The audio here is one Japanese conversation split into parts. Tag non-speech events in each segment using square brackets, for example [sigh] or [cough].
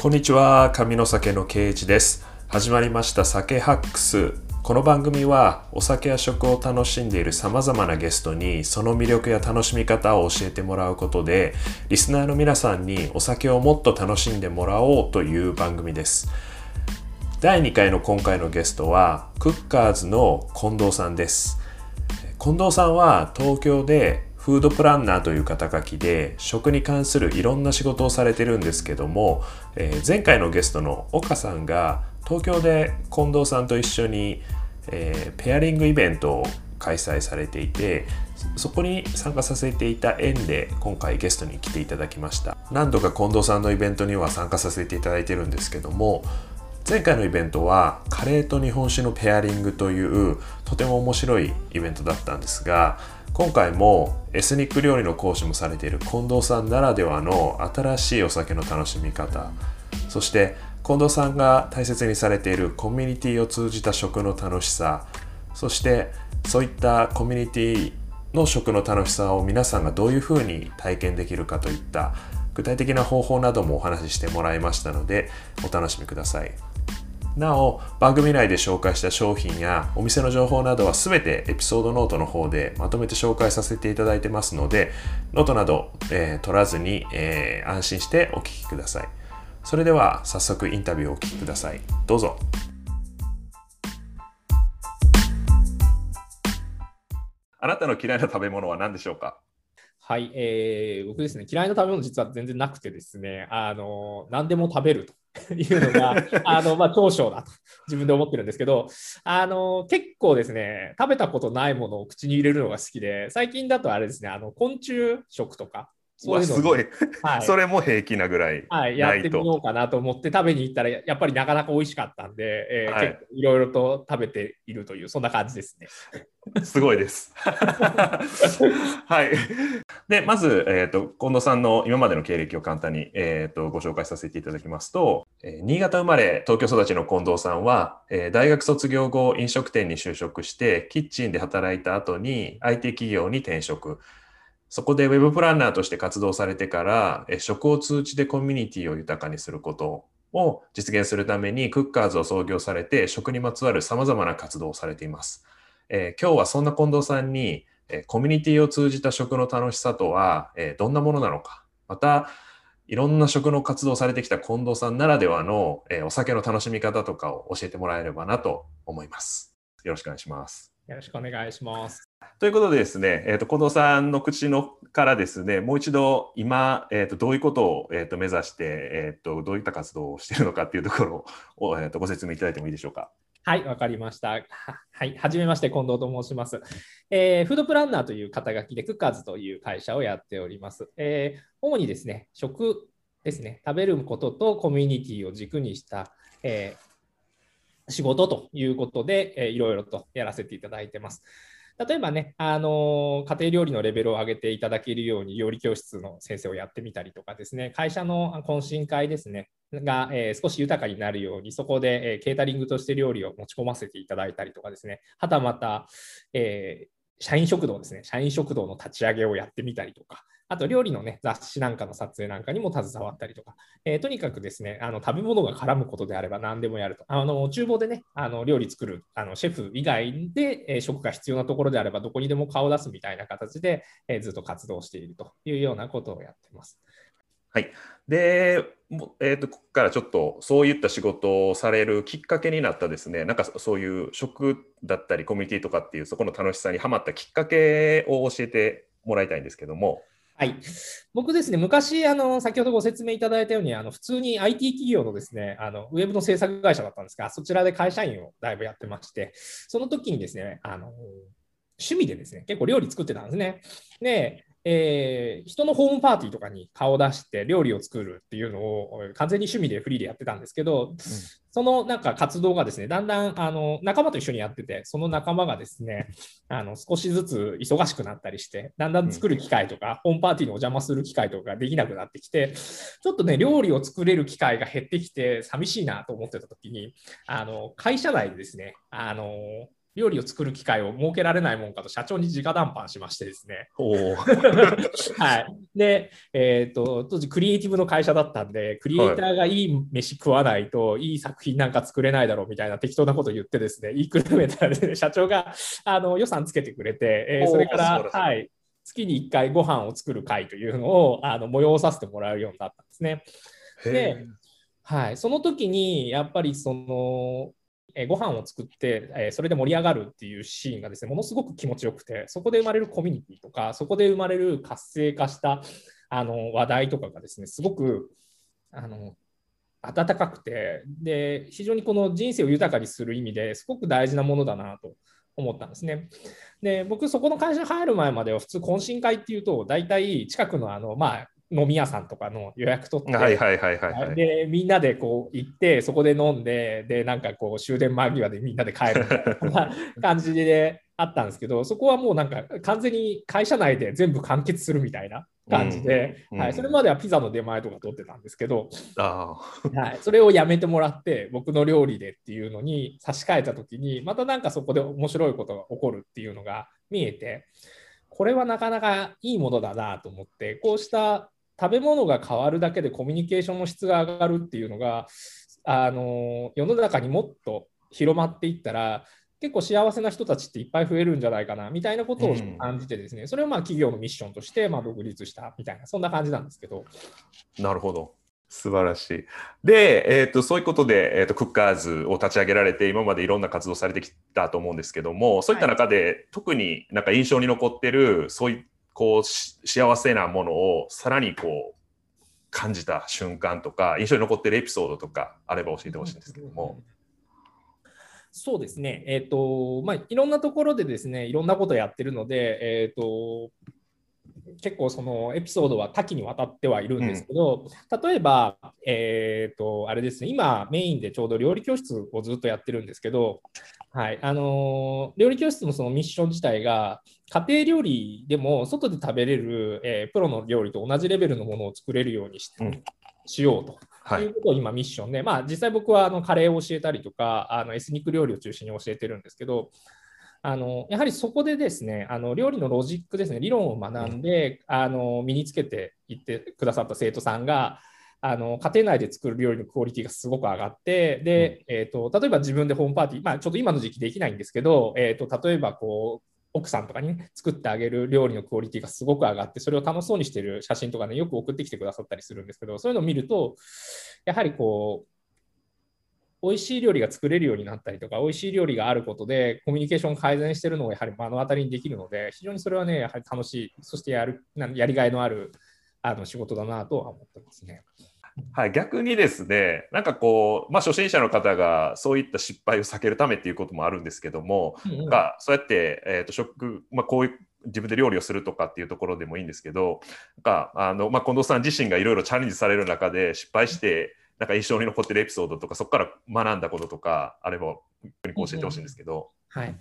こんにちは。上の酒の圭一です。始まりました。酒ハックス。この番組はお酒や食を楽しんでいる様々なゲストにその魅力や楽しみ方を教えてもらうことでリスナーの皆さんにお酒をもっと楽しんでもらおうという番組です。第2回の今回のゲストはクッカーズの近藤さんです。近藤さんは東京でフードプランナーという肩書きで食に関するいろんな仕事をされてるんですけども、えー、前回のゲストの岡さんが東京で近藤さんと一緒に、えー、ペアリングイベントを開催されていてそこに参加させていた縁で今回ゲストに来ていただきました。何度か近藤さんのイベントには参加させていただいてるんですけども前回のイベントはカレーと日本酒のペアリングというとても面白いイベントだったんですが今回もエスニック料理の講師もされている近藤さんならではの新しいお酒の楽しみ方そして近藤さんが大切にされているコミュニティを通じた食の楽しさそしてそういったコミュニティの食の楽しさを皆さんがどういうふうに体験できるかといった具体的な方法などもお話ししてもらいましたのでお楽しみください。なお番組内で紹介した商品やお店の情報などは全てエピソードノートの方でまとめて紹介させていただいてますのでノートなど、えー、取らずに、えー、安心してお聞きください。それでは早速インタビューをお聞きください。どうぞ。あなたの嫌いな食べ物は何でしょうか？はい、えー、僕ですね、嫌いな食べ物実は全然なくてですね、あの何でも食べると [laughs] いうのが、[laughs] あの、まあ、長所だと自分で思ってるんですけど、あの、結構ですね、食べたことないものを口に入れるのが好きで、最近だとあれですね、あの、昆虫食とか、そうすごい、はい、それも平気なぐらいはい、やってみようかなと思って食べに行ったら、やっぱりなかなか美味しかったんで、えーはい、結構いろいろと食べているという、そんな感じですね。すごいです。[laughs] はい。で、まず、えっ、ー、と、近藤さんの今までの経歴を簡単に、えっ、ー、と、ご紹介させていただきますと、えー、新潟生まれ、東京育ちの近藤さんは、えー、大学卒業後、飲食店に就職して、キッチンで働いた後に IT 企業に転職。そこで Web プランナーとして活動されてから、食を通じてコミュニティを豊かにすることを実現するためにクッカーズを創業されて食にまつわる様々な活動をされています。えー、今日はそんな近藤さんに、えコミュニティを通じた食の楽しさとは、えどんなものなのか、またいろんな食の活動をされてきた近藤さんならではの、えお酒の楽しみ方とかを教えてもらえればなと思います。よろしくお願いします。よろしくお願いします。ということでですね、えーと、近藤さんの口のからですね、もう一度今、えーと、どういうことを、えーと、目指して、えー、とどういった活動をしているのかっていうところを、えー、とご説明いただいてもいいでしょうか？はい、わかりました。はい、はじめまして、近藤と申します、えー、フードプランナーという肩書きで、クッカーズという会社をやっております。えー、主にですね、食ですね、食べることとコミュニティを軸にした、えー仕事ということで、えー、いろいろとやらせていただいてます。例えばね、あの家庭料理のレベルを上げていただけるように料理教室の先生をやってみたりとかですね、会社の懇親会ですね、が、えー、少し豊かになるように、そこで、えー、ケータリングとして料理を持ち込ませていただいたりとかですね、はたまた、えー、社員食堂ですね、社員食堂の立ち上げをやってみたりとか、あと料理のね、雑誌なんかの撮影なんかにも携わったりとか、えー、とにかくですね、あの食べ物が絡むことであれば何でもやると。あの厨房でね、あの料理作るあのシェフ以外で、えー、食が必要なところであればどこにでも顔を出すみたいな形で、えー、ずっと活動しているというようなことをやってます。はい。で、えーと、ここからちょっとそういった仕事をされるきっかけになったですね、なんかそういう食だったりコミュニティとかっていうそこの楽しさにはまったきっかけを教えてもらいたいんですけども。はい、僕ですね、昔、あの先ほどご説明いただいたように、あの普通に IT 企業のですねあのウェブの制作会社だったんですが、そちらで会社員をだいぶやってまして、その時にですね、あの趣味でですね、結構料理作ってたんですね。で、えー、人のホームパーティーとかに顔を出して料理を作るっていうのを完全に趣味でフリーでやってたんですけど、うん、そのなんか活動がですね、だんだんあの仲間と一緒にやってて、その仲間がですね、あの少しずつ忙しくなったりして、だんだん作る機会とか、うん、ホームパーティーにお邪魔する機会とかできなくなってきて、ちょっとね、料理を作れる機会が減ってきて、寂しいなと思ってた時に、あの会社内でですね、あの料理を作る機会を設けられないもんかと社長に直談判しましてですね。[laughs] はい、で、えーと、当時クリエイティブの会社だったんで、クリエイターがいい飯食わないと、い、い作品なんか作れないだろうみたいな適当なことを言ってですね、言いくるめたら、ね、[laughs] 社長があの予算つけてくれて、えー、それから、はい、月に1回ご飯を作る会というのをあの催させてもらうようになったんですね。で、はい、その時にやっぱりそのえー、ご飯を作って、え、それで盛り上がるっていうシーンがですねものすごく気持ちよくてそこで生まれるコミュニティとかそこで生まれる活性化したあの話題とかがですねすごくあの温かくてで非常にこの人生を豊かにする意味ですごく大事なものだなと思ったんですね。で僕そこの会社に入る前までは普通懇親会っていうと大体近くのあのまあ飲み屋さんとかの予約取って、はいはいはいはい、はい、でみんなでこう行ってそこで飲んででなんかこう終電間際でみんなで帰るみたいな [laughs] 感じであったんですけどそこはもうなんか完全に会社内で全部完結するみたいな感じで、うん、はい、それまではピザの出前とか取ってたんですけど、はい、それをやめてもらって僕の料理でっていうのに差し替えた時にまたなんかそこで面白いことが起こるっていうのが見えてこれはなかなかいいものだなと思ってこうした食べ物が変わるだけでコミュニケーションの質が上がるっていうのがあの世の中にもっと広まっていったら結構幸せな人たちっていっぱい増えるんじゃないかなみたいなことを感じてですね、うん、それをまあ企業のミッションとしてまあ独立したみたいなそんな感じなんですけど。なるほど。素晴らしい。で、えーと、そういうことで、えーと、クッカーズを立ち上げられて今までいろんな活動されてきたと思うんですけどもそういった中で、はい、特になんか印象に残ってるそういうこう幸せなものをさらにこう感じた瞬間とか印象に残っているエピソードとかあれば教えてほしいんですけども。そうですね、えーとまあ、いろんなところでですねいろんなことやってるので、えーと、結構そのエピソードは多岐にわたってはいるんですけど、うん、例えば、えーと、あれですね今メインでちょうど料理教室をずっとやってるんですけど、はいあのー、料理教室のそのミッション自体が家庭料理でも外で食べれる、えー、プロの料理と同じレベルのものを作れるようにし,、うん、しようと。はい、いうことを今ミッションで、まあ、実際僕はあのカレーを教えたりとかあのエスニック料理を中心に教えてるんですけどあのやはりそこでですねあの料理のロジックですね理論を学んで、あの身につけていってくださった生徒さんがあの家庭内で作る料理のクオリティがすごく上がってで、えーと、例えば自分でホームパーティー、まあ、ちょっと今の時期できないんですけど、えーと例えばこう奥さんとかに、ね、作ってあげる料理のクオリティがすごく上がって、それを楽しそうにしてる写真とかね、よく送ってきてくださったりするんですけど、そういうのを見ると、やはりこう、美味しい料理が作れるようになったりとか、美味しい料理があることで、コミュニケーション改善してるのをやはり目の当たりにできるので、非常にそれはね、やはり楽しい、そしてやるやりがいのあるあの仕事だなとは思ってますね。はい、逆にですねなんかこう、まあ、初心者の方がそういった失敗を避けるためっていうこともあるんですけども、うんうん、なんかそうやって、えーと、食、まあ、こういう自分で料理をするとかっていうところでもいいんですけどなんかあの、まあ、近藤さん自身がいろいろチャレンジされる中で失敗してなんか印象に残ってるエピソードとかそこから学んだこととかあれば教えてほしいんですけど。はい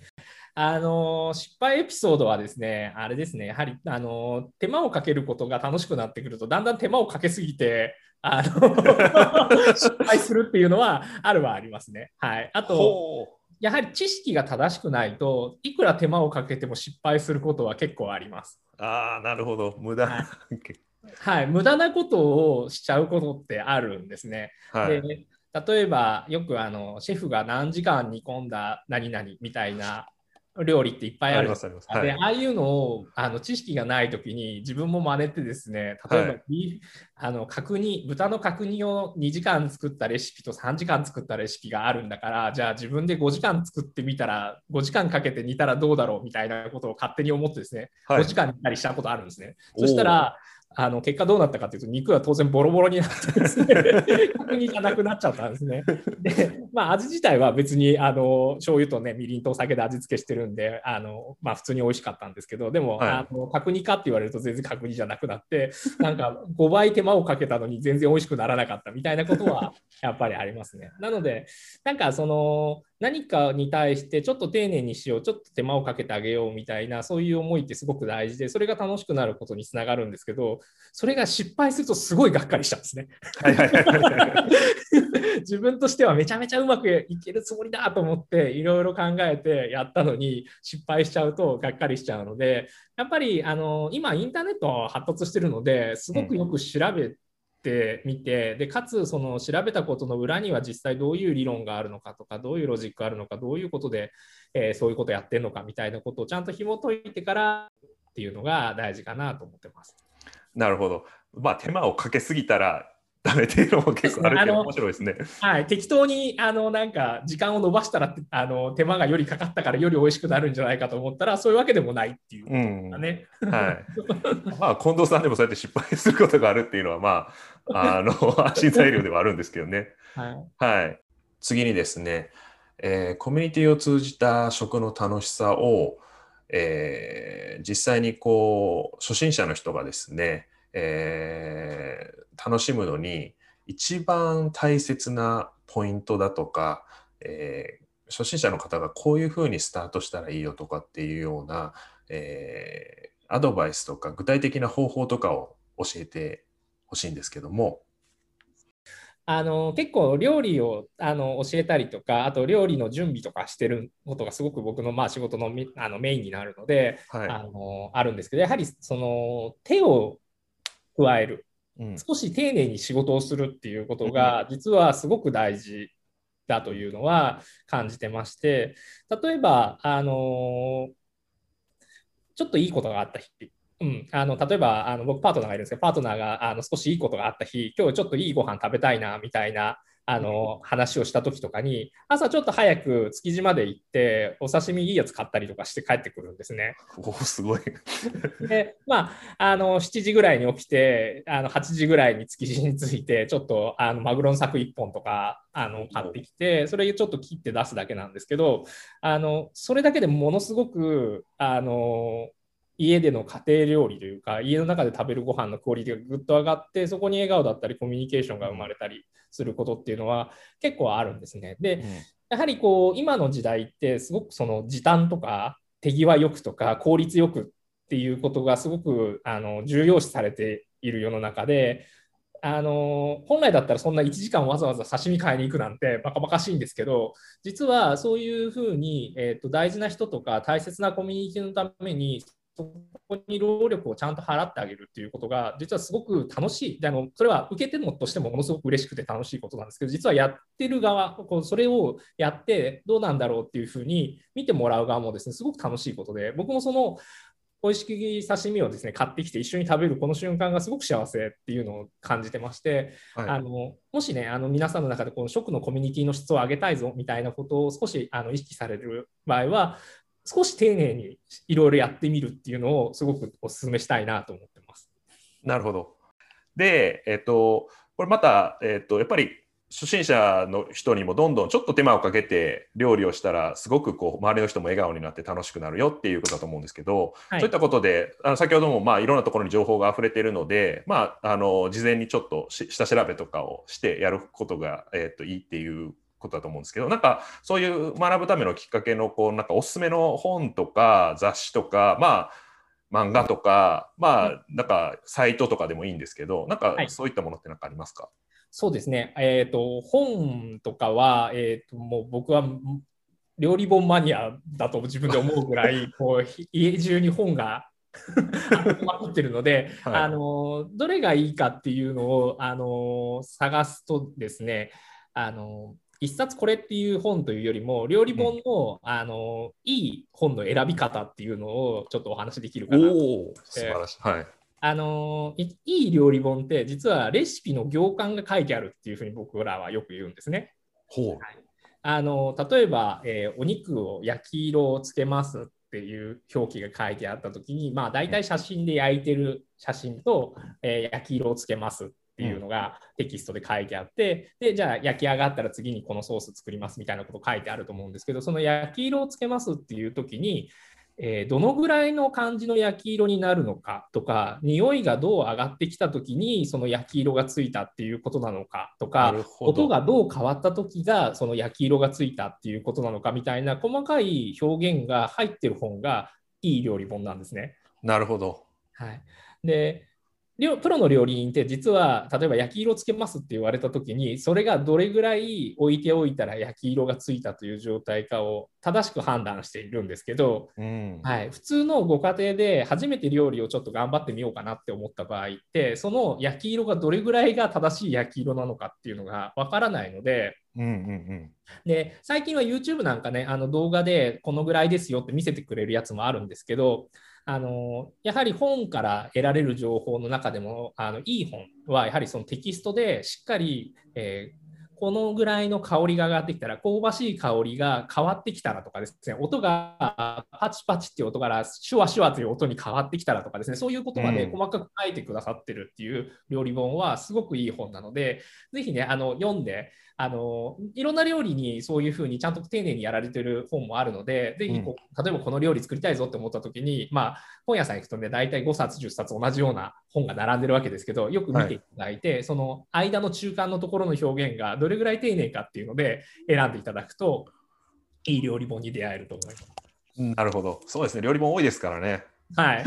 あの失敗エピソードはですね、あれですね、やはりあの手間をかけることが楽しくなってくると、だんだん手間をかけすぎて、あの [laughs] 失敗するっていうのはあるはありますね。はい、あと、やはり知識が正しくないといくら手間をかけても失敗することは結構あります。ああ、なるほど。無駄、はい、[laughs] はい、無駄なことをしちゃうことってあるんですね。はい、で例えばよくあのシェフが何時間煮込んだ何々みたいな料理っていっぱいあるあで、ああいうのをあの知識がないときに自分も真似てですね例えば、はい、あの角煮豚の角煮を2時間作ったレシピと3時間作ったレシピがあるんだからじゃあ自分で5時間作ってみたら5時間かけて煮たらどうだろうみたいなことを勝手に思ってですね、はい、5時間煮たりしたことあるんですね。そしたらあの結果どうなったかというと肉は当然ボロボロになってですね [laughs] 角煮じゃなくなっちゃったんですね。でまあ味自体は別にあの醤油とねみりんとお酒で味付けしてるんであの、まあ、普通に美味しかったんですけどでも、はい、あの角煮かって言われると全然角煮じゃなくなってなんか5倍手間をかけたのに全然美味しくならなかったみたいなことはやっぱりありますね。なのでなんかその何かに対してちょっと丁寧にしよう、ちょっと手間をかけてあげようみたいな、そういう思いってすごく大事で、それが楽しくなることにつながるんですけど、それが失敗するとすごいがっかりしたんですね。[laughs] 自分としてはめちゃめちゃうまくいけるつもりだと思っていろいろ考えてやったのに失敗しちゃうとがっかりしちゃうのでやっぱりあの今インターネット発達してるのですごくよく調べてみて、でかつその調べたことの裏には実際どういう理論があるのかとかどういうロジックあるのかどういうことで、えー、そういうことやってるのかみたいなことをちゃんと紐解いてからっていうのが大事かなと思ってます。なるほど。まあ手間をかけすぎたらダメっていうのも結構あるけど面白いですね。はい、適当にあのなんか時間を延ばしたらあの手間がよりかかったからより美味しくなるんじゃないかと思ったらそういうわけでもないっていうことだね。うん、はい。まあ近藤さんでもそうやって失敗することがあるっていうのはまああの [laughs] 安心材料ではあるんですけどね。はい。はい。次にですね、えー、コミュニティを通じた食の楽しさを、えー、実際にこう初心者の人がですね、えー、楽しむのに一番大切なポイントだとか、えー、初心者の方がこういうふうにスタートしたらいいよとかっていうような、えー、アドバイスとか具体的な方法とかを教えてほしいんですけども。あの結構料理をあの教えたりとかあと料理の準備とかしてることがすごく僕のまあ仕事のあのメインになるので、はい、あのあるんですけどやはりその手を加える。少し丁寧に仕事をするっていうことが実はすごく大事だというのは感じてまして例えばあのちょっといいことがあった日。うん、あの例えばあの僕パートナーがいるんですけどパートナーがあの少しいいことがあった日今日ちょっといいご飯食べたいなみたいなあの話をした時とかに朝ちょっと早く築地まで行ってお刺身いいやつ買ったりとかして帰ってくるんですね。おすごいでまああの7時ぐらいに起きてあの8時ぐらいに築地に着いてちょっとあのマグロの柵1本とかあの買ってきてそれちょっと切って出すだけなんですけどあのそれだけでものすごくあの家での家庭料理というか家の中で食べるご飯のクオリティがぐっと上がってそこに笑顔だったりコミュニケーションが生まれたりすることっていうのは結構あるんですね。で、うん、やはりこう今の時代ってすごくその時短とか手際よくとか効率よくっていうことがすごくあの重要視されている世の中であの本来だったらそんな1時間わざわざ刺身買いに行くなんてバカバカしいんですけど実はそういうふうに、えーと大事な人とか大切なコミュニティのためにそこに労力をちゃんと払ってあげるっていうことが、実はすごく楽しい。であのそれは受けてもとしてもものすごく嬉しくて楽しいことなんですけど、実はやってる側、こうそれをやってどうなんだろうっていうふうに見てもらう側もですね、すごく楽しいことで、僕もその美味しき刺身をですね買ってきて一緒に食べるこの瞬間がすごく幸せっていうのを感じてまして、はい、あのもしねあの皆さんの中でこの食のコミュニティの質を上げたいぞみたいなことを少しあの意識される場合は少し丁寧にいろいろやってみるっていうのをすごくお勧めしたいなと思ってます。なるほど。で、えっと、これまた、えっと、やっぱり初心者の人にもどんどんちょっと手間をかけて料理をしたらすごくこう周りの人も笑顔になって楽しくなるよっていうことだと思うんですけど、はい、そういったことであの先ほどもまあいろんなところに情報が溢れているので、まあ、あの事前にちょっと下調べとかをしてやることが、えっといいっていうことだと思うんですけどなんかそういう学ぶためのきっかけのこうなんかおすすめの本とか雑誌とかまあ漫画とかまあなんかサイトとかでもいいんですけどなんかそういったものって何かありますか、はい、そうですね、えーと、本とかは、えーと、もう僕は料理本マニアだと自分で思うぐらい [laughs] こう家中に本が [laughs] まってるので、はい、あのどれがいいかっていうのをあの探すとですねあの一冊これっていう本というよりも料理本のうん、あのいい本の選び方っていうのをちょっとお話できるかな。と素晴らしい、はい、あのいい料理本って実はレシピの行間が書いてあるっていうふうに僕らはよく言うんですね。ほう。はい、あの例えば、えー、お肉を焼き色をつけますっていう表記が書いてあった時に、まあ、大体写真で焼いてる写真と、えー、焼き色をつけますっていうのがテキストで書いてあって、でじゃあ焼き上がったら次にこのソース作りますみたいなこと書いてあると思うんですけどその焼き色をつけますっていう時に、えーどのぐらいの感じの焼き色になるのかとか、匂いがどう上がってきたときにその焼き色がついたっていうことなのかとなか音がどう変わったときがその焼き色がついたっていうことなのかみたいな細かい表現が入ってる本がいい料理本なんですね。なるほど。はい、で料プロの料理人って実は例えば焼き色つけますって言われた時にそれがどれぐらい置いておいたら焼き色がついたという状態かを正しく判断しているんですけど、うん。はい、普通のご家庭で初めて料理をちょっと頑張ってみようかなって思った場合ってその焼き色がどれぐらいが正しい焼き色なのかっていうのがわからないのでうんうんで最近は YouTube なんかねあの動画でこのぐらいですよって見せてくれるやつもあるんですけどあのやはり本から得られる情報の中でもあのいい本はやはりそのテキストでしっかり、えーこのぐらいの香りが上がってきたら香ばしい香りが変わってきたらとかですね音がパチパチっていう音からシュワシュワという音に変わってきたらとかですねそういうことまでうん。細かく書いてくださってるっていう料理本はすごくいい本なのでぜひねあの読んであのいろんな料理にそういうふうにちゃんと丁寧にやられてる本もあるので、ぜひこう例えばこの料理作りたいぞって思った時に、まあ、本屋さん行くとね、大体5冊、10冊同じような本が並んでるわけですけど、よく見ていただいて、その間の中間のところの表現がどれぐらい丁寧かっていうので選んでいただくと、いい料理本に出会えると思います。うん。なるほど。そうですね。料理本多いですからね。はい。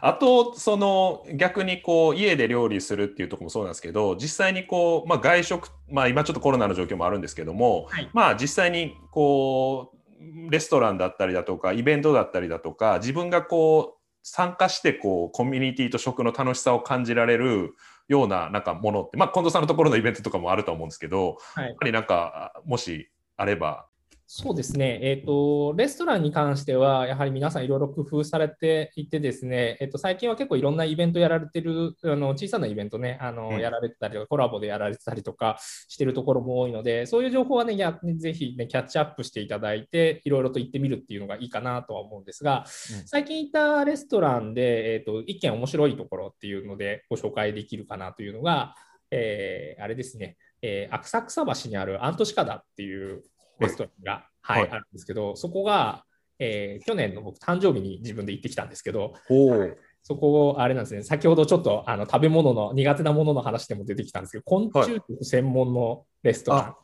あと、その逆にこう家で料理するっていうところもそうなんですけど、実際にこう、まあ、外食、まあ、今ちょっとコロナの状況もあるんですけども、はいまあ実際にこうレストランだったりだとかイベントだったりだとか自分がこう参加してこうコミュニティと食の楽しさを感じられるようななんかものって、まあ、近藤さんのところのイベントとかもあると思うんですけど、はいやっぱりなんかもしあれば。そうですね、えーと、レストランに関しては、やはり皆さんいろいろ工夫されていてですね、えーと、最近は結構いろんなイベントやられてる、あの小さなイベントね、あのうん。やられてたりとか、コラボでやられてたりとかしてるところも多いので、そういう情報はね、やぜひね、キャッチアップしていただいて、いろいろと行ってみるっていうのがいいかなとは思うんですが、うん。最近行ったレストランで、えーと、一件面白いところっていうのでご紹介できるかなというのが、えーあれですね、えー浅草橋にあるアントシカダっていうレストランが、はいはい。あるんですけど、そこが、えー去年の僕、誕生日に自分で行ってきたんですけど、そこ、あれなんですね、先ほどちょっとあの食べ物の苦手なものの話でも出てきたんですけど、昆虫食専門のレストランっ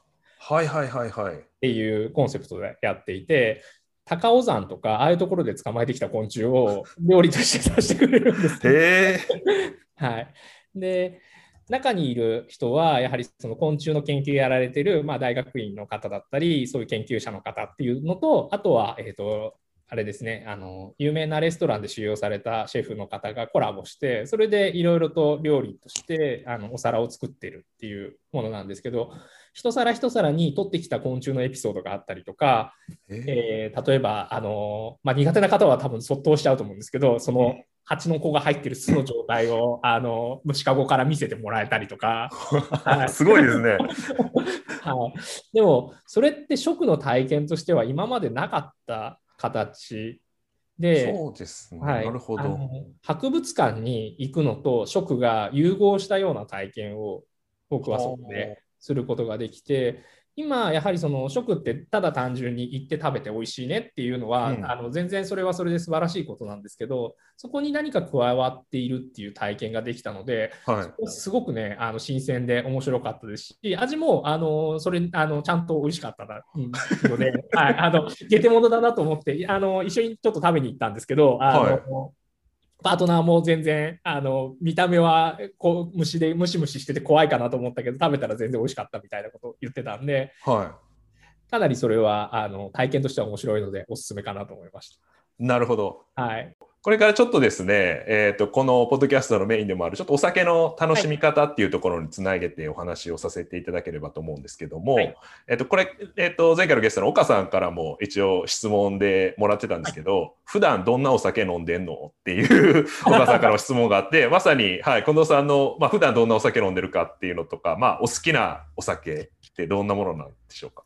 はいはいはいはい。ていうコンセプトでやっていて、高尾山とか、ああいうところで捕まえてきた昆虫を料理として出してくれるんですね。へえ。[laughs] はい、で中にいる人はやはりその昆虫の研究やられてる、まあ、大学院の方だったりそういう研究者の方っていうのとあとは、えー、とあれですねあの有名なレストランで使用されたシェフの方がコラボしてそれでいろいろと料理としてあのお皿を作ってるっていうものなんですけど一皿一皿に取ってきた昆虫のエピソードがあったりとか、ええー例えば、あのまあ、苦手な方は多分そっとしちゃうと思うんですけど、その蜂の子が入ってる巣の状態を [laughs] あの虫かごから見せてもらえたりとか、はいすごいですね。[laughs] はい、でも、それって食の体験としては今までなかった形で、そうですね。はいなるほど。博物館に行くのと食が融合したような体験を僕はそこですることができて今やはりその食ってただ単純に行って食べて美味しいねっていうのは、うんあの全然それはそれで素晴らしいことなんですけどそこに何か加わっているっていう体験ができたのではい。すごくねあの新鮮で面白かったですし味もあのそれあのちゃんと美味しかったなうんので、[laughs] はい、あのゲテモノだなと思ってあの一緒にちょっと食べに行ったんですけどあの、はいパートナーも全然あの見た目はこう虫でムシムシしてて怖いかなと思ったけど食べたら全然美味しかったみたいなことを言ってたんではかなりそれはあの体験としては面白いのでおすすめかなと思いましい。なるほど。た。はい、これからちょっとですね、えー、とこのポッドキャストのメインでもあるちょっとお酒の楽しみ方っていうところにつなげてお話をさせていただければと思うんですけども、はい。えー、とこれ、えー、と前回のゲストの岡さんからも一応質問でもらってたんですけど、普段どんなお酒飲んでんのっていう岡さんからの質問があってまさに、はい、近藤さんの、まあ普段どんなお酒飲んでるかっていうのとか、まあ、お好きなお酒ってどんなものなんでしょうか？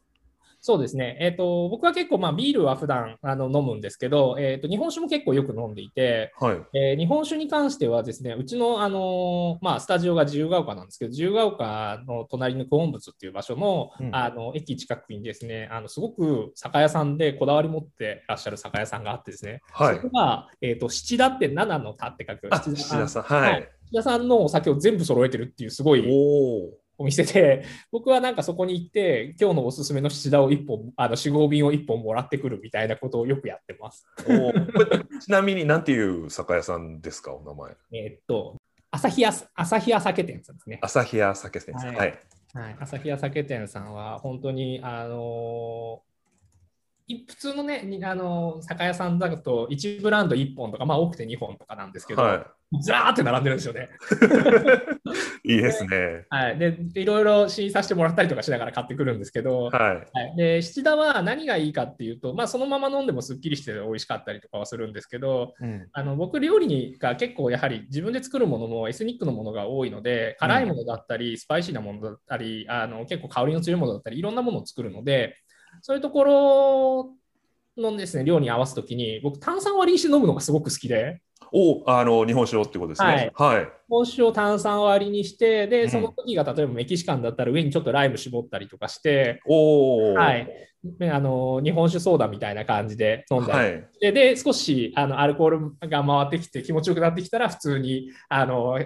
そうですね、えーと、僕は結構、まあ、ビールは普段あの飲むんですけど、えーと、日本酒も結構よく飲んでいて、はい。えー、日本酒に関してはですね、うちの、あのー、まあ、スタジオが自由が丘なんですけど、自由が丘の隣の九本仏っていう場所のうん、あの駅近くにですねあの、すごく酒屋さんでこだわり持ってらっしゃる酒屋さんがあってですね、はい、そこが、えーと、七田って七の田って書く七田さん、はい、七田さんのお酒を全部揃えてるっていうすごいお店で、僕はなんかそこに行って、今日のおすすめの七田を1本、あの4号瓶を1本もらってくるみたいなことをよくやってます。[laughs] ちなみに、なんていう酒屋さんですか、お名前？えっと、朝日屋朝日屋酒店さんですね。朝日屋酒店さん。はい。はい、朝日屋酒店さんは、本当に、あのー、普通のね、あの酒屋さんだと1ブランド1本とか、まあ多くて2本とかなんですけど、はい、ずらーって並んでるんですよね。[laughs] いいですね。はい。で、いろいろ試飲させてもらったりとかしながら買ってくるんですけど、はい。はい、で、七田は何がいいかっていうと、まあ、そのまま飲んでもすっきりして美味しかったりとかはするんですけど、うん、あの僕、料理が結構やはり自分で作るものもエスニックのものが多いので、辛いものだったり、スパイシーなものだったり、あの結構香りの強いものだったり、いろんなものを作るので、そういうところのですね、量に合わすときに、僕、炭酸割りにして飲むのがすごく好きで。おあの日本酒をってことですね。はい。はい、日本酒を炭酸割りにして、で、その時が例えばメキシカンだったら上にちょっとライム絞ったりとかして、おはい。あの日本酒ソーダみたいな感じで飲んだり、はい、でで少しあのアルコールが回ってきて気持ちよくなってきたら普通にあの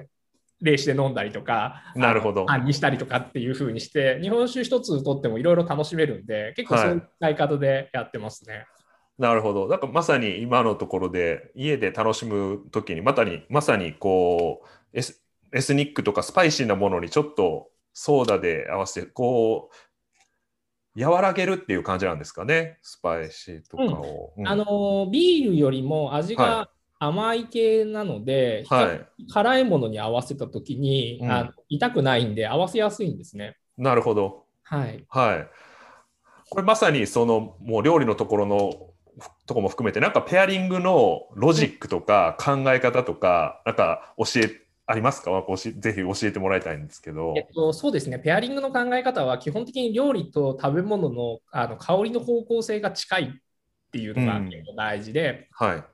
冷酒で飲んだりとか、なるほど。にしたりとかっていう風にして、日本酒一つとってもいろいろ楽しめるんで、結構そういう使い方でやってますね。はいなるほど。だからまさに今のところで家で楽しむときにまたにまさにこうエスエスニックとかスパイシーなものにちょっとソーダで合わせてこう和らげるっていう感じなんですかね？スパイシーとかを。うんうん、あのビールよりも味が甘い系なので、はい、辛いものに合わせた時に、うん、あ痛くないんで合わせやすいんですね。なるほど。はい。はい。これまさにそのもう料理のところのとこも含めてなんかペアリングのロジックとか考え方とかなんか教えありますか？ぜひ教えてもらいたいんですけど、えっと、そうですね。ペアリングの考え方は基本的に料理と食べ物のあの香りの方向性が近いっていうのが結構大事で、うん、はい。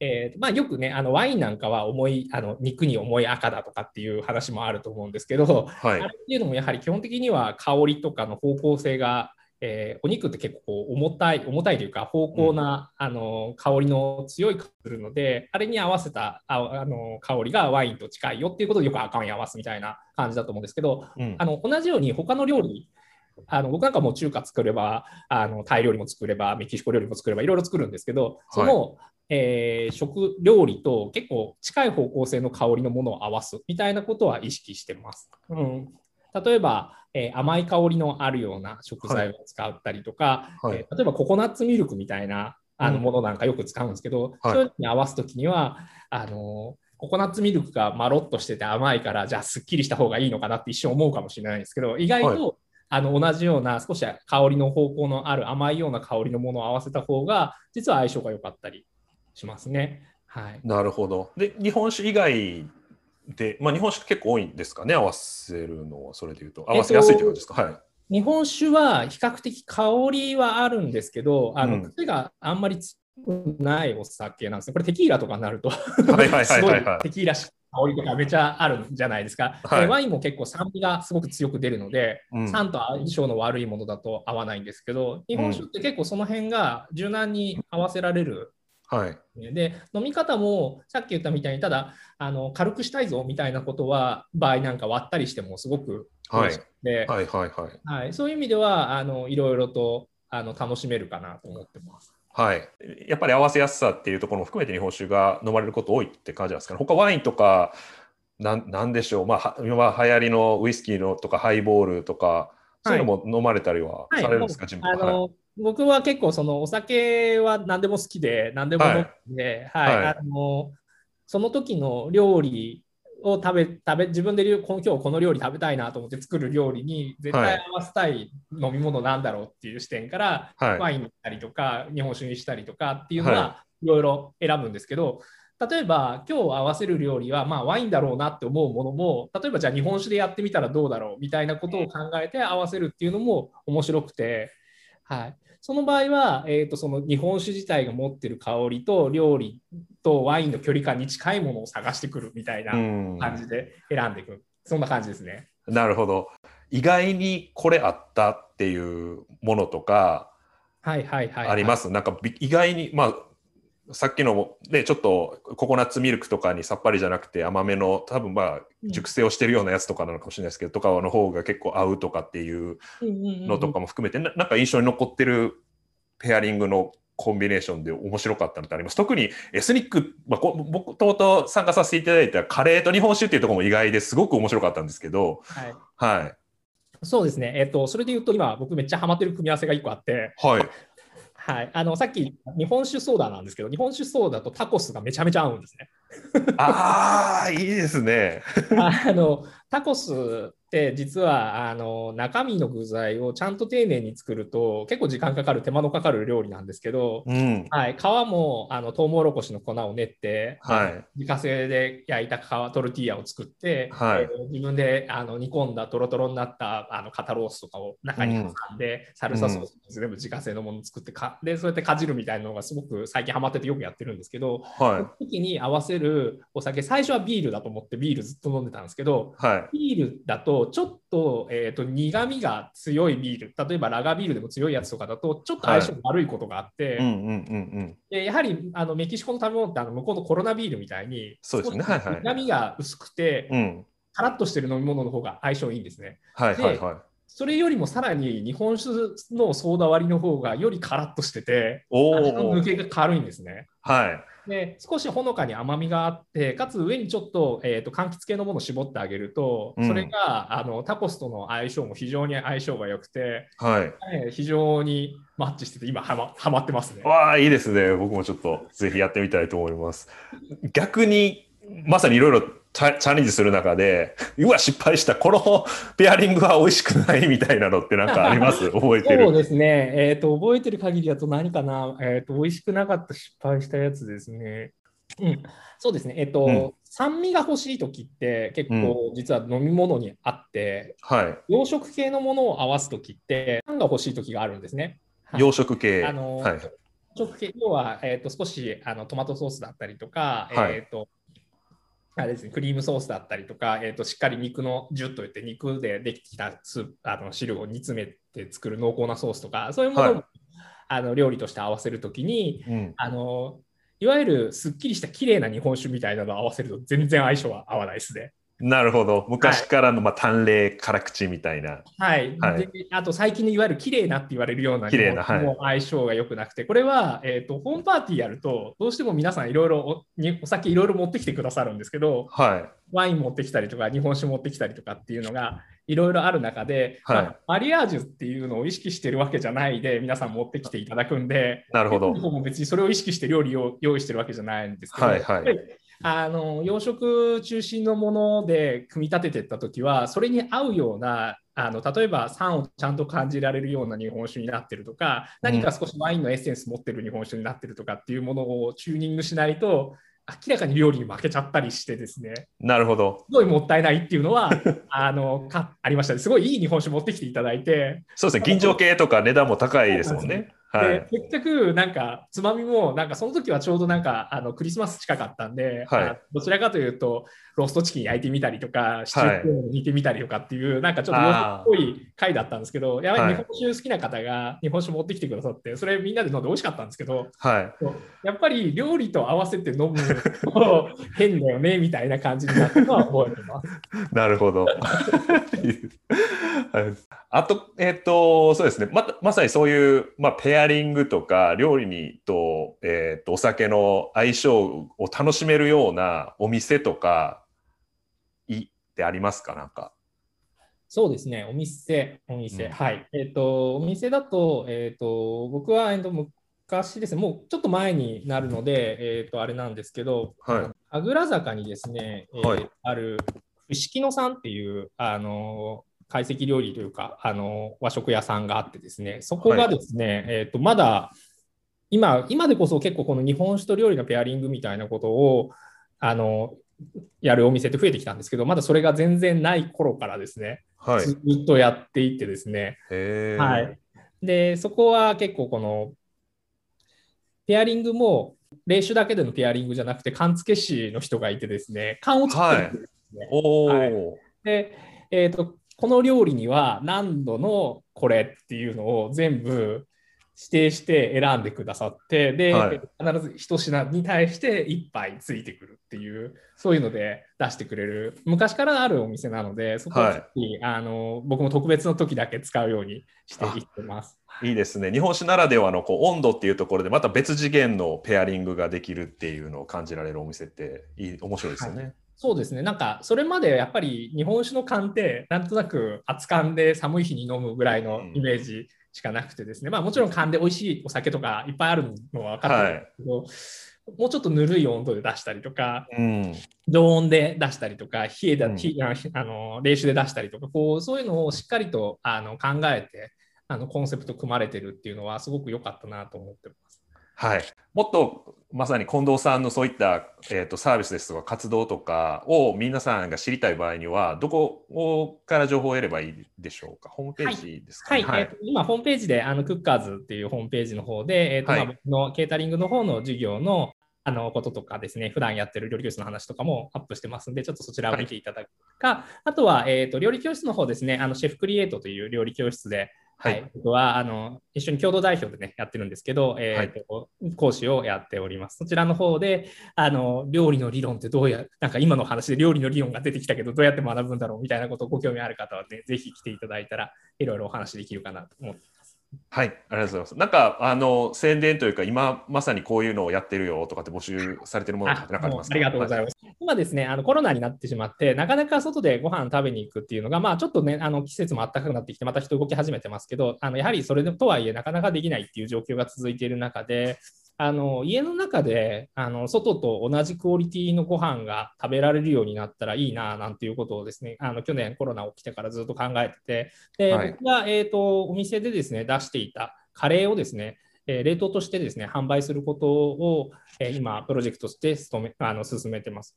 えーまあ、よくねあのワインなんかは重いあの肉に重い赤だとかっていう話もあると思うんですけど、はい、あれっていうのもやはり基本的には香りとかの方向性がえー、お肉って結構こう重たい重たいというか芳香な、うん、あの香りの強い香りするのであれに合わせたああの香りがワインと近いよっていうことでよく赤ワイン合わすみたいな感じだと思うんですけど、うん、あの同じように他の料理あの僕なんかも中華作ればあのタイ料理も作ればメキシコ料理も作ればいろいろ作るんですけどその、はい、えー、食料理と結構近い方向性の香りのものを合わすみたいなことは意識してます。うん、例えばえー、甘い香りのあるような食材を使ったりとか、はい、えー、例えばココナッツミルクみたいなあのものなんかよく使うんですけど、うん、そういうのに合わす時にはあのココナッツミルクがまろっとしてて甘いからじゃあすっきりした方がいいのかなって一瞬思うかもしれないんですけど意外と、はい、あの同じような少し香りの方向のある甘いような香りのものを合わせた方が実は相性が良かったりしますね。はい、なるほど。で日本酒以外で、まあ、日本酒結構多いんですかね、合わせるのは、それでいうと。合わせやすいという感じですか、はい。日本酒は比較的香りはあるんですけど、あの、癖があんまりないお酒なんですね。これテキーラとかになるとテキーラ香りとかめちゃあるんじゃないですか。はい、ワインも結構酸味がすごく強く出るので、うん、酸と相性の悪いものだと合わないんですけど、日本酒って結構その辺が柔軟に合わせられるはい、で飲み方もさっき言ったみたいにただあの軽くしたいぞみたいなことは場合なんか割ったりしてもすごくはい、はいはいはい。はい、そういう意味ではあのいろいろとあの楽しめるかなと思ってます。はい、やっぱり合わせやすさっていうところも含めて日本酒が飲まれること多いって感じなんですかね。他ワインとかなんなんでしょう、まあ、今流行りのウイスキーのとかハイボールとか、そういうのも飲まれたりはされるんですか、はい、あの、僕は結構そのお酒は何でも好きで何でも飲んで、はい、はい、あのその時の料理を食べ食べ自分で今日この料理食べたいなと思って作る料理に絶対合わせたい飲み物なんだろうっていう視点から、はい、ワインにしたりとか日本酒にしたりとかっていうのはいろいろ選ぶんですけど例えば今日合わせる料理はまあワインだろうなって思うものも例えばじゃあ日本酒でやってみたらどうだろうみたいなことを考えて合わせるっていうのも面白くて、はい、その場合は、えーと、その日本酒自体が持ってる香りと料理とワインの距離感に近いものを探してくるみたいな感じで選んでいく、そんな感じですね。なるほど意外にこれあったっていうものとかはいはいはい、あります？なんか意外に、まあ、さっきのね、ちょっとココナッツミルクとかにさっぱりじゃなくて甘めの多分まあ熟成をしてるようなやつとかなのかもしれないですけど、とかの方が結構合うとかっていうのとかも含めて、ななんか印象に残ってるペアリングのコンビネーションで面白かったのってあります？特にエスニック、まあ、僕ともと参加させていただいたカレーと日本酒っていうところも意外ですごく面白かったんですけど、はい、はい、そうですね、えっ、ー、と、それで言うと今僕めっちゃハマってる組み合わせが1個あって、はい、はい、あのさっき日本酒ソーダなんですけど、日本酒ソーダとタコスがめちゃめちゃ合うんですね。[laughs] ああ、いいですね。あのタコスって実はあの中身の具材をちゃんと丁寧に作ると結構時間かかる手間のかかる料理なんですけど、うん、はい、皮もあのトウモロコシの粉を練って、はい、自家製で焼いた皮トルティーヤを作って、はい、えー、自分であの煮込んだとろとろになったあの肩ロースとかを中に挟んで、うん、サルサソース全部自家製のものを作ってかでそうやってかじるみたいなのがすごく最近ハマっててよくやってるんですけど、はい、時に合わせるお酒最初はビールだと思ってビールずっと飲んでたんですけど、はい、ビールだとちょっとえーと、苦みが強いビール例えばラガービールでも強いやつとかだとちょっと相性悪いことがあって、でやはりあのメキシコの食べ物ってあの向こうのコロナビールみたいにそうですね、苦みが薄くて、うん、カラッとしてる飲み物の方が相性いいんですね。はいはいはい、それよりもさらに日本酒のソーダ割りの方がよりカラッとしてて味の抜けが軽いんですね。はいで少しほのかに甘みがあってかつ上にちょっと,、えーと、柑橘系のものを絞ってあげると、うん、それがあのタコスとの相性も非常に相性が良くて、はい、非常にマッチしてて今はまはまってますね。わあいいですね僕もちょっとぜひやってみたいと思います。逆にまさにいろいろチャレンジする中で、[laughs] うわ、失敗した、このペアリングは美味しくないみたいなのってなんかあります？[laughs] 覚えてる？そうですね。えっ、ー、と、覚えてる限りだと何かな、えっ、ー、と、美味しくなかった失敗したやつですね。うん、そうですね。えっ、ー、と、うん、酸味が欲しい時って結構実は飲み物にあって、うん、はい、洋食系のものを合わす時って酸が欲しい時があるんですね。洋食系。あの、はい、食系要は、えーと、少しあのトマトソースだったりとか、はい、えーとあれですね、クリームソースだったりとか、えーと、しっかり肉のジュッといって肉でできたスあの汁を煮詰めて作る濃厚なソースとかそういうものを、はい、あの料理として合わせるときに、うん、あのいわゆるすっきりした綺麗な日本酒みたいなのを合わせると全然相性は合わないですね。なるほど。昔からの、まあ、淡麗辛口みたいな。はい。はい、であと、最近のいわゆる綺麗なって言われるような、綺麗な、はい、も相性が良くなくて、これは、えっ、ー、と、ホームパーティーやると、どうしても皆さんいろいろお酒いろいろ持ってきてくださるんですけど、はい、ワイン持ってきたりとか、日本酒持ってきたりとかっていうのが、いろいろある中で、はい、まあ、マリアージュっていうのを意識してるわけじゃないで、皆さん持ってきていただくんで、なるほど。も別にそれを意識して料理を用意してるわけじゃないんですけど、はいはい、あの養殖中心のもので組み立てていった時はそれに合うようなあの例えば酸をちゃんと感じられるような日本酒になってるとか何か少しワインのエッセンス持ってる日本酒になってるとかっていうものをチューニングしないと明らかに料理に負けちゃったりしてですね。なるほど。すごいもったいないっていうのは [laughs] あのかありましたね。すごいいい日本酒持ってきていただいて。そうですね。銀醸系とか値段も高いですもんねはい、で結局、なんか、つまみも、なんかその時はちょうどなんか、あのクリスマス近かったんで、はい、どちらかというと、ローストチキン焼いてみたりとか、シチューを煮てみたりとかっていう、はい、なんかちょっと洋服っぽい回だったんですけど、やはり日本酒好きな方が日本酒持ってきてくださって、それみんなで飲んで美味しかったんですけど、はい、やっぱり料理と合わせて飲むと [laughs] 変だよねみたいな感じになったのは覚えてます。[laughs] なるほど。[laughs] あと、えっ、ー、と、そうですね。ま、まさにそういう、まあ、ペアリングとか、料理にと、えっ、ー、と、お酒の相性を楽しめるようなお店とか、いってありますか？なんか。そうですね、お店、お店、うん、はい。えっ、ー、と、お店だと、えっ、ー、と、僕は、えー、と昔ですね、もうちょっと前になるので、えっ、ー、と、あれなんですけど、はい、神楽坂にですね、えー、はい、ある、伏木野さんっていう、あの懐石料理というか、あの和食屋さんがあってですね、そこがですね、はい、えっ、と、まだ、今、今でこそ結構この日本酒と料理のペアリングみたいなことをあのやるお店って増えてきたんですけど、まだそれが全然ない頃からですね、はい。ずっとやっていってですね、はい。で、そこは結構この、ペアリングも、霊酒だけでのペアリングじゃなくて、缶付け師の人がいてですね、缶を作ってるんですね。おお、はいで、えーと、この料理には何度のこれっていうのを全部指定して選んでくださって、で、はい必ず一品に対して1杯ついてくるっていう、そういうので出してくれる、昔からあるお店なので、そこはぜひ、あの僕も特別の時だけ使うようにしていってます。いいですね。日本酒ならではのこう温度っていうところでまた別次元のペアリングができるっていうのを感じられるお店っていい面白いですよね。そうですね、なんかそれまでやっぱり日本酒の缶って、なんとなく熱燗で寒い日に飲むぐらいのイメージしかなくてですね、まあもちろん缶で美味しいお酒とかいっぱいあるのは分かってるんですけど、もうちょっとぬるい温度で出したりとか、うん。常温で出したりとか、冷えだ、うんあの冷酒で出したりとか、こうそういうのをしっかりとあの考えてあのコンセプト組まれてるっていうのはすごく良かったなと思ってます。はい。もっとまさに近藤さんのそういった、えー、とサービスですとか活動とかを皆さんが知りたい場合にはどこから情報を得ればいいでしょうか？ホームページですかはい、ね、えーと今、ホームページで、あのクッカーズっていうホームページの方で、えーとはい。まあ、僕のケータリングの方の授業のあのこととかですね、普段やってる料理教室の話とかもアップしてますんで、ちょっとそちらを見ていただくか、あとは、えーと料理教室の方ですね、あのシェフクリエイトという料理教室で、ははいい、僕はあの一緒に共同代表でね、やってるんですけど、えーと講師をやっております。そちらの方で、あの料理の理論ってどうや、なんか今の話で料理の理論が出てきたけど、どうやって学ぶんだろうみたいなことをご興味ある方はね、ぜひ来ていただいたら、いろいろお話できるかなと思って。はい、ありがとうございます。なんかあの宣伝というか今まさにこういうのをやってるよとかって募集されてるものってなんかありますか？ありがとうございます。今ですね、あのコロナになってしまって、なかなか外でご飯食べに行くっていうのが、まあちょっとね、あの季節も暖かくなってきて、また人動き始めてますけど、あのやはりそれとはいえ、なかなかできないっていう状況が続いている中で、あの家の中であの外と同じクオリティのご飯が食べられるようになったらいいななんていうことをですねあの去年コロナ起きてからずっと考えててで、はい。僕が、えー、とお店でですね出していたカレーをですねえー冷凍としてですね販売することを、えー今プロジェクトとして努めあの進めてます。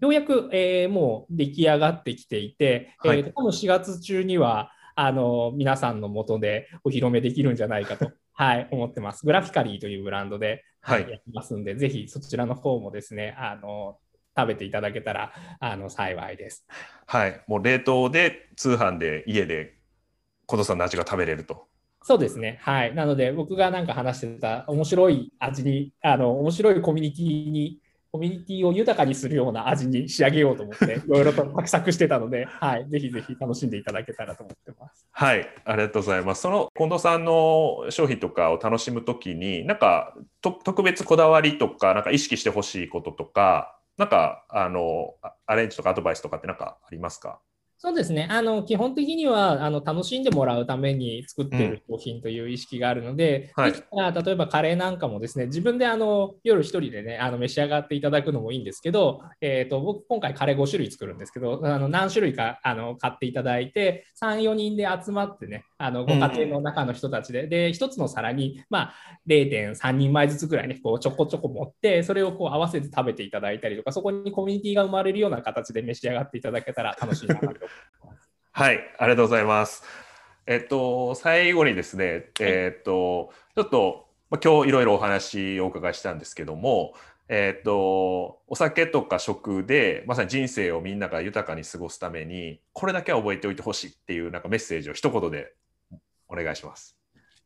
ようやく、えーもう出来上がってきていて、はい。えー多分4月中にはあの皆さんのもとでお披露目できるんじゃないかと、はい、思ってます。グラフィカリーというブランドで、はいやってますんで、ぜひそちらの方もですね、あの食べていただけたらあの幸いです。はい、もう冷凍で通販で家で近藤さんの味が食べれると。そうですね。はい。なので、僕がなんか話してた面白い味に、あの、面白いコミュニティに、コミュニティを豊かにするような味に仕上げようと思って、[laughs] いろいろと画策してたので、はい。ぜひぜひ楽しんでいただけたらと思ってます。はい、ありがとうございます。その近藤さんの商品とかを楽しむときに、なんかと特別こだわりとか、なんか意識してほしいこととか、なんかあのあアレンジとかアドバイスとかってなんかありますか？そうですね。あの、基本的には、あの、楽しんでもらうために作っている商品という意識があるので、はいできたら例えばカレーなんかもですね、自分であの、夜一人でね、あの、召し上がっていただくのもいいんですけど、えっ、と、僕、今回カレー5種類作るんですけど、あの、何種類か、あの、買っていただいて、3、4人で集まってね、あの、ご家庭の中の人たちで、で、一つの皿に、まあ、0.3人前ずつぐらいね、こう、ちょこちょこ持って、それをこう、合わせて食べていただいたりとか、そこにコミュニティが生まれるような形で召し上がっていただけたら楽しいなと思います。はい、ありがとうございます。えっと、最後にですね、えっと、ちょっと、まあ、今日いろいろお話をお伺いしたんですけども、えっと、お酒とか食で、まさに人生をみんなが豊かに過ごすために、これだけは覚えておいてほしいっていうなんかメッセージを一言でお願いします。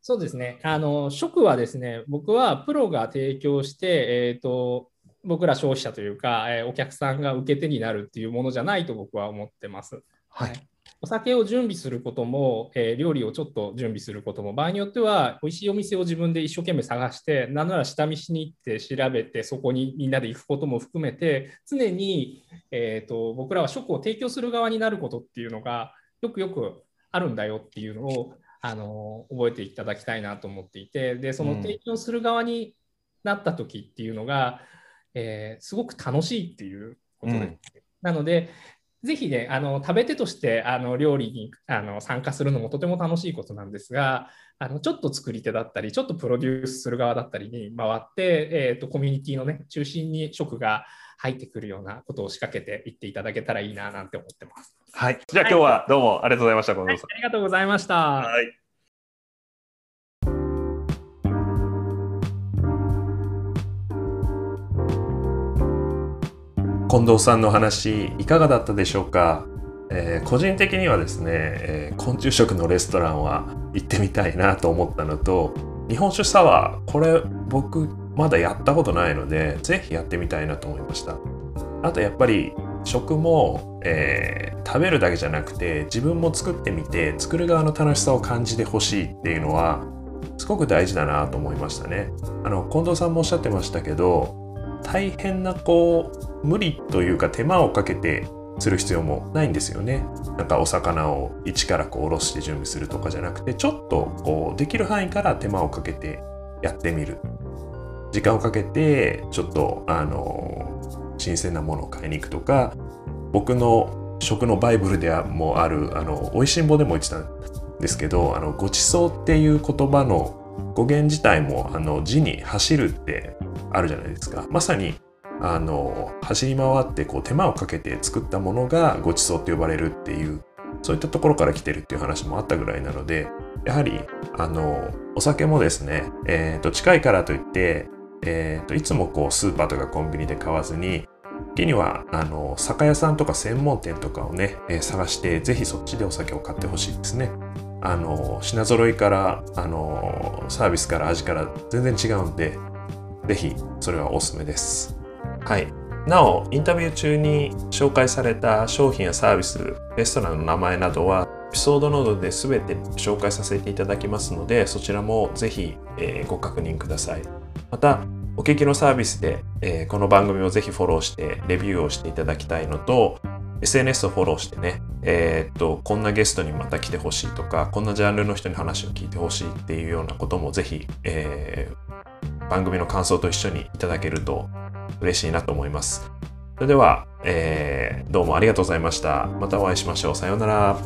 そうですね。あの、食はですね、僕はプロが提供して、えっ、と、僕ら消費者というか、えーお客さんが受け手になるっていうものじゃないと僕は思ってます。はい。お酒を準備することも、えー料理をちょっと準備することも、場合によっては、美味しいお店を自分で一生懸命探して、なんなら下見しに行って調べて、そこにみんなで行くことも含めて、常に、えー、と僕らは食を提供する側になることっていうのが、よくよくあるんだよっていうのを、あの覚えていただきたいなと思っていて、でその提供する側になった時っていうのが、えーすごく楽しいっていうことです。うんなので、ぜひね、あの食べ手としてあの料理にあの参加するのもとても楽しいことなんですが、あのちょっと作り手だったり、ちょっとプロデュースする側だったりに回って、えーと、コミュニティのね、中心に食が入ってくるようなことを仕掛けていっていただけたらいいななんて思ってます。はい。じゃあ今日はどうもありがとうございました、近藤さん、はい。ありがとうございました。はい。近藤さんの話いかがだったでしょうか、えー、個人的にはですね、えー、昆虫食のレストランは行ってみたいなと思ったのと日本酒サワーこれ僕まだやったことないのでぜひやってみたいなと思いました。あとやっぱり食も、えー、食べるだけじゃなくて自分も作ってみて作る側の楽しさを感じてほしいっていうのはすごく大事だなと思いましたね。あの近藤さんもおっしゃってましたけど大変なこう無理というか手間をかけてする必要もないんですよね。なんかお魚を一からこうおろして準備するとかじゃなくてちょっとこうできる範囲から手間をかけてやってみる。時間をかけてちょっとあの新鮮なものを買いに行くとか僕の食のバイブルでもあるあの美味しんぼでも言ってたんですけどあのごちそうっていう言葉の語源自体もあの字に走るってあるじゃないですか。まさにあの走り回ってこう手間をかけて作ったものがごちそうって呼ばれるっていうそういったところから来てるっていう話もあったぐらいなのでやはりあのお酒もですね、えー、と近いからといって、えー、といつもこうスーパーとかコンビニで買わずに時にはあの酒屋さんとか専門店とかをね、えー、探してぜひそっちでお酒を買ってほしいですね。あの品揃いからあのサービスから味から全然違うんでぜひそれはおすすめです。はい。なお、インタビュー中に紹介された商品やサービス、レストランの名前などは、エピソードノードで全て紹介させていただきますので、そちらもぜひ、えー、ご確認ください。また、お聞きのサービスで、えー、この番組をぜひフォローして、レビューをしていただきたいのと、SNS をフォローしてね、えー、っと、こんなゲストにまた来てほしいとか、こんなジャンルの人に話を聞いてほしいっていうようなこともぜひ、えー、番組の感想と一緒にいただけると嬉しいなと思います。それでは、えー、どうもありがとうございました。またお会いしましょう。さようなら。